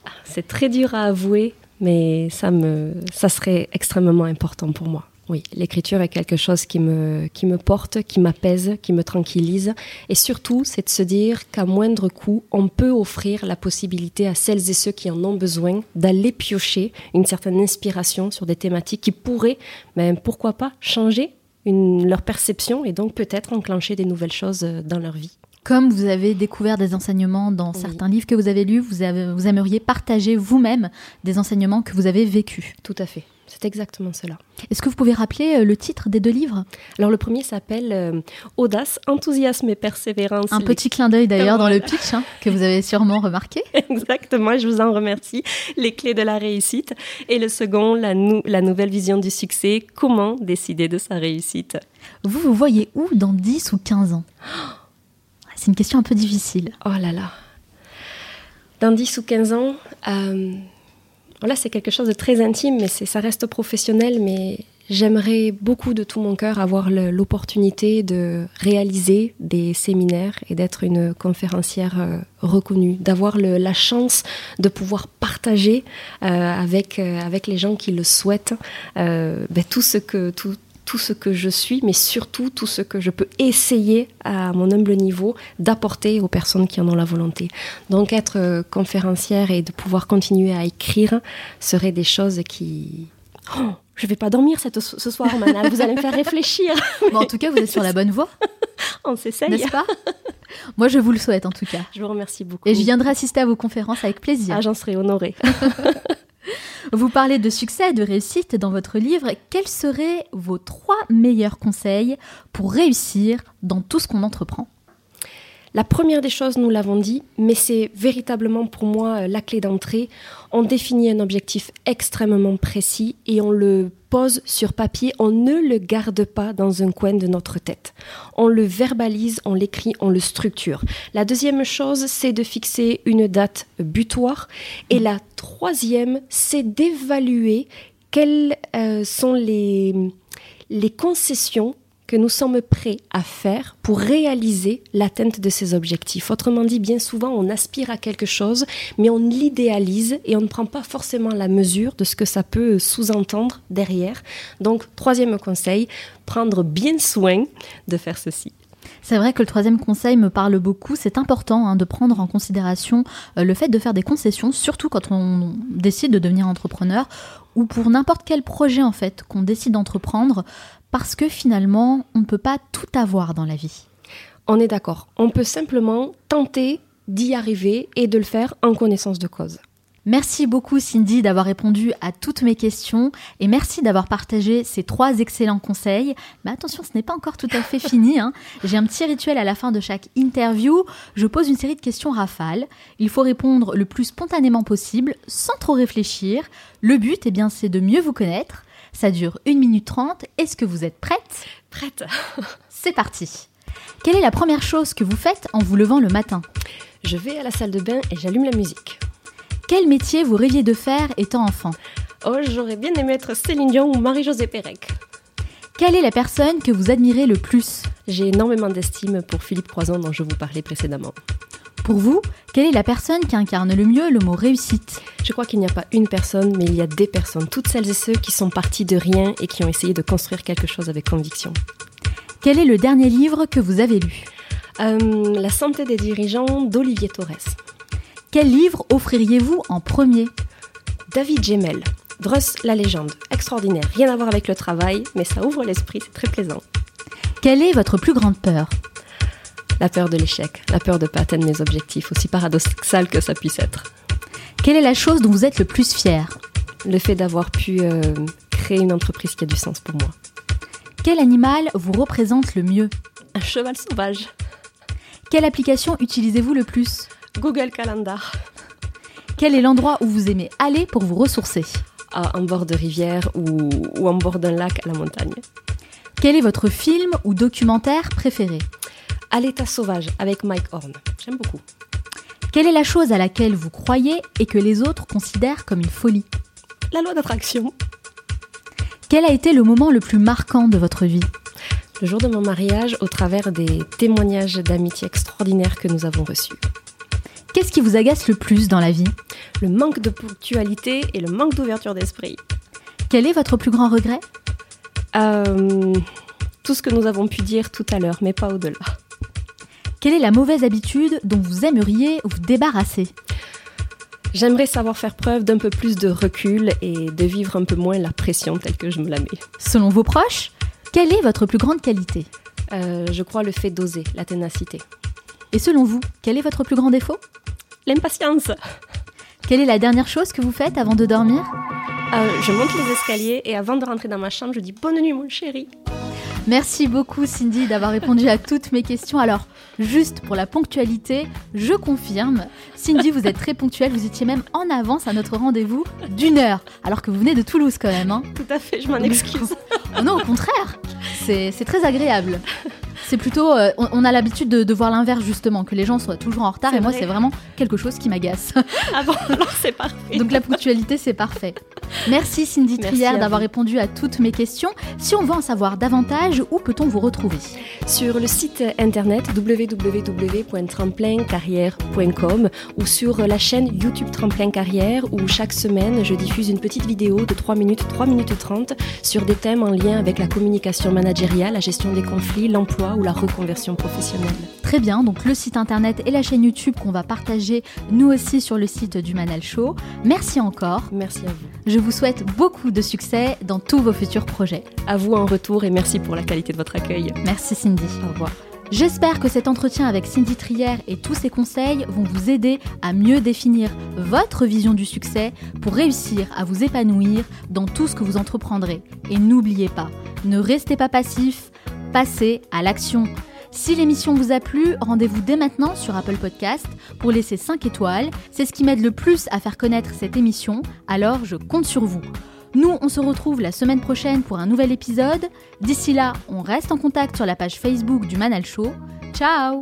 Ah, C'est très dur à avouer, mais ça, me, ça serait extrêmement important pour moi. Oui, l'écriture est quelque chose qui me, qui me porte, qui m'apaise, qui me tranquillise. Et surtout, c'est de se dire qu'à moindre coût, on peut offrir la possibilité à celles et ceux qui en ont besoin d'aller piocher une certaine inspiration sur des thématiques qui pourraient, même pourquoi pas, changer leur perception et donc peut-être enclencher des nouvelles choses dans leur vie. Comme vous avez découvert des enseignements dans certains livres que vous avez lus, vous, avez, vous aimeriez partager vous-même des enseignements que vous avez vécus. Tout à fait. C'est exactement cela. Est-ce que vous pouvez rappeler euh, le titre des deux livres? Alors le premier s'appelle euh, Audace, enthousiasme et persévérance. Un petit clin d'œil d'ailleurs dans le pitch hein, que vous avez sûrement remarqué. <laughs> Exactement, je vous en remercie. Les clés de la réussite. Et le second, la, la nouvelle vision du succès. Comment décider de sa réussite? Vous vous voyez où dans 10 ou 15 ans? C'est une question un peu difficile. Oh là là. Dans 10 ou 15 ans... Euh, Là, c'est quelque chose de très intime, mais ça reste professionnel. Mais J'aimerais beaucoup de tout mon cœur avoir l'opportunité de réaliser des séminaires et d'être une conférencière euh, reconnue, d'avoir la chance de pouvoir partager euh, avec, euh, avec les gens qui le souhaitent ben, tout, ce que, tout, tout ce que je suis, mais surtout tout ce que je peux essayer à mon humble niveau d'apporter aux personnes qui en ont la volonté. Donc être conférencière et de pouvoir continuer à écrire seraient des choses qui... Oh, je vais pas dormir cette, ce soir, Manal. Vous allez me faire réfléchir. <laughs> en tout cas, vous êtes sur la bonne voie. <laughs> On s'essaye. N'est-ce pas? Moi, je vous le souhaite en tout cas. Je vous remercie beaucoup. Et je viendrai assister à vos conférences avec plaisir. Ah, j'en serai honorée. <laughs> vous parlez de succès et de réussite dans votre livre. Quels seraient vos trois meilleurs conseils pour réussir dans tout ce qu'on entreprend? La première des choses, nous l'avons dit, mais c'est véritablement pour moi euh, la clé d'entrée. On définit un objectif extrêmement précis et on le pose sur papier, on ne le garde pas dans un coin de notre tête. On le verbalise, on l'écrit, on le structure. La deuxième chose, c'est de fixer une date butoir. Et la troisième, c'est d'évaluer quelles euh, sont les, les concessions que nous sommes prêts à faire pour réaliser l'atteinte de ces objectifs. Autrement dit, bien souvent, on aspire à quelque chose, mais on l'idéalise et on ne prend pas forcément la mesure de ce que ça peut sous-entendre derrière. Donc, troisième conseil, prendre bien soin de faire ceci. C'est vrai que le troisième conseil me parle beaucoup. C'est important hein, de prendre en considération euh, le fait de faire des concessions, surtout quand on décide de devenir entrepreneur ou pour n'importe quel projet en fait qu'on décide d'entreprendre parce que finalement, on ne peut pas tout avoir dans la vie. On est d'accord. On peut simplement tenter d'y arriver et de le faire en connaissance de cause. Merci beaucoup Cindy d'avoir répondu à toutes mes questions et merci d'avoir partagé ces trois excellents conseils. Mais attention, ce n'est pas encore tout à fait <laughs> fini. Hein. J'ai un petit rituel à la fin de chaque interview. Je pose une série de questions rafales. Il faut répondre le plus spontanément possible, sans trop réfléchir. Le but, eh bien, c'est de mieux vous connaître. Ça dure 1 minute 30. Est-ce que vous êtes prête? Prête. <laughs> C'est parti. Quelle est la première chose que vous faites en vous levant le matin? Je vais à la salle de bain et j'allume la musique. Quel métier vous rêviez de faire étant enfant? Oh, j'aurais bien aimé être Céline Dion ou Marie-Josée Pérec. Quelle est la personne que vous admirez le plus? J'ai énormément d'estime pour Philippe Croison dont je vous parlais précédemment. Pour vous, quelle est la personne qui incarne le mieux le mot réussite? Je crois qu'il n'y a pas une personne, mais il y a des personnes, toutes celles et ceux qui sont partis de rien et qui ont essayé de construire quelque chose avec conviction. Quel est le dernier livre que vous avez lu? Euh, La santé des dirigeants d'Olivier Torres. Quel livre offririez-vous en premier? David Gemmel, Druss la légende, extraordinaire, rien à voir avec le travail, mais ça ouvre l'esprit, c'est très plaisant. Quelle est votre plus grande peur? La peur de l'échec, la peur de ne pas atteindre mes objectifs, aussi paradoxal que ça puisse être. Quelle est la chose dont vous êtes le plus fier? Le fait d'avoir pu euh, créer une entreprise qui a du sens pour moi. Quel animal vous représente le mieux? Un cheval sauvage. Quelle application utilisez-vous le plus? Google Calendar. Quel est l'endroit où vous aimez aller pour vous ressourcer? Ah, En bord de rivière ou, ou en bord d'un lac à la montagne. Quel est votre film ou documentaire préféré? À l'état sauvage avec Mike Horn. J'aime beaucoup. Quelle est la chose à laquelle vous croyez et que les autres considèrent comme une folie? La loi d'attraction. Quel a été le moment le plus marquant de votre vie? Le jour de mon mariage au travers des témoignages d'amitié extraordinaires que nous avons reçus. Qu'est-ce qui vous agace le plus dans la vie? Le manque de ponctualité et le manque d'ouverture d'esprit. Quel est votre plus grand regret? Euh, Tout ce que nous avons pu dire tout à l'heure, mais pas au-delà. Quelle est la mauvaise habitude dont vous aimeriez vous débarrasser J'aimerais savoir faire preuve d'un peu plus de recul et de vivre un peu moins la pression telle que je me la mets. Selon vos proches, quelle est votre plus grande qualité euh, Je crois le fait d'oser, la ténacité. Et selon vous, quel est votre plus grand défaut L'impatience. Quelle est la dernière chose que vous faites avant de dormir euh, Je monte les escaliers et avant de rentrer dans ma chambre, je dis bonne nuit mon chéri. Merci beaucoup Cindy d'avoir répondu à toutes mes questions. Alors, juste pour la ponctualité, je confirme, Cindy, vous êtes très ponctuelle, vous étiez même en avance à notre rendez-vous d'une heure, alors que vous venez de Toulouse quand même. Hein. Tout à fait, je m'en excuse. oh <laughs> non, au contraire, c'est très agréable. C'est plutôt, euh, on, a l'habitude de, voir l'inverse justement, que les gens soient toujours en retard, et moi c'est vraiment quelque chose qui m'agace. <laughs> Ah bon, c'est parfait. Donc la ponctualité c'est parfait. Merci Cindy Trière d'avoir répondu à toutes mes questions. Si on veut en savoir davantage, où peut-on vous retrouver? Sur le site internet www.tremplincarrière.com ou sur la chaîne YouTube Tremplin Carrière où chaque semaine je diffuse une petite vidéo de 3 minutes, 3 minutes 30 sur des thèmes en lien avec la communication managériale, la gestion des conflits, l'emploi ou la reconversion professionnelle. Très bien, donc le site internet et la chaîne YouTube qu'on va partager nous aussi sur le site du Manal Show. Merci encore. Merci à vous. Je vous souhaite beaucoup de succès dans tous vos futurs projets. À vous en retour et merci pour la qualité de votre accueil. Merci Cindy. Au revoir. J'espère que cet entretien avec Cindy Trière et tous ses conseils vont vous aider à mieux définir votre vision du succès pour réussir à vous épanouir dans tout ce que vous entreprendrez. Et n'oubliez pas, ne restez pas passif, passez à l'action. Si l'émission vous a plu, rendez-vous dès maintenant sur Apple Podcast pour laisser 5 étoiles. C'est ce qui m'aide le plus à faire connaître cette émission, alors je compte sur vous. Nous, on se retrouve la semaine prochaine pour un nouvel épisode. D'ici là, on reste en contact sur la page Facebook du Manal Show. Ciao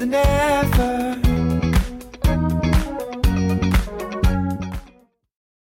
The ever.